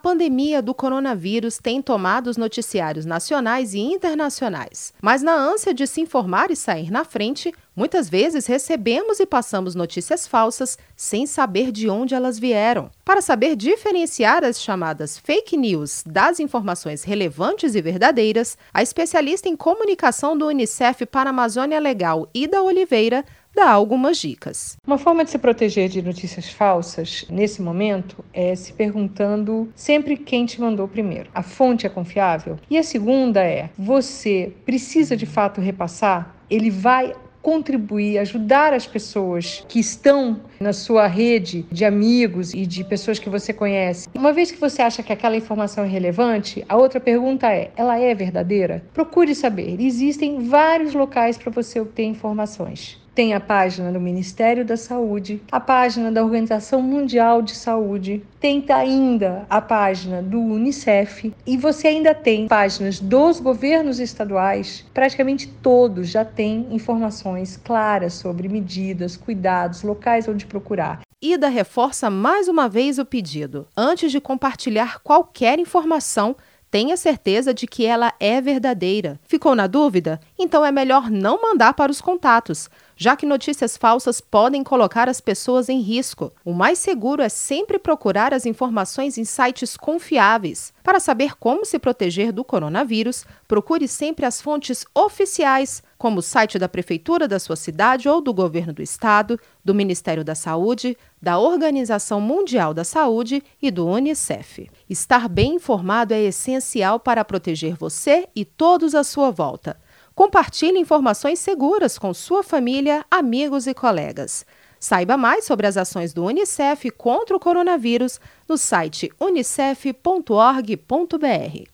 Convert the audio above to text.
pandemia do coronavírus tem tomado os noticiários nacionais e internacionais. Mas na ânsia de se informar e sair na frente, muitas vezes recebemos e passamos notícias falsas sem saber de onde elas vieram. Para saber diferenciar as chamadas fake news das informações relevantes e verdadeiras, a especialista em comunicação do Unicef para a Amazônia Legal, Ida Oliveira, dá algumas dicas. Uma forma de se proteger de notícias falsas nesse momento é se perguntando sempre quem te mandou primeiro. A fonte é confiável? E a segunda é: você precisa de fato repassar? Ele vai contribuir, ajudar as pessoas que estão na sua rede de amigos e de pessoas que você conhece. Uma vez que você acha que aquela informação é relevante, a outra pergunta é: ela é verdadeira? Procure saber. Existem vários locais para você obter informações. Tem a página do Ministério da Saúde, a página da Organização Mundial de Saúde, tem ainda a página do Unicef e você ainda tem páginas dos governos estaduais. Praticamente todos já têm informações claras sobre medidas, cuidados, locais onde procurar. Ida reforça mais uma vez o pedido. Antes de compartilhar qualquer informação, tenha certeza de que ela é verdadeira. Ficou na dúvida? Então é melhor não mandar para os contatos, já que notícias falsas podem colocar as pessoas em risco. O mais seguro é sempre procurar as informações em sites confiáveis. Para saber como se proteger do coronavírus, procure sempre as fontes oficiais, como o site da prefeitura da sua cidade ou do governo do estado, do Ministério da Saúde, da Organização Mundial da Saúde e do Unicef. Estar bem informado é essencial para proteger você e todos à sua volta. Compartilhe informações seguras com sua família, amigos e colegas. Saiba mais sobre as ações do Unicef contra o coronavírus no site unicef.org.br.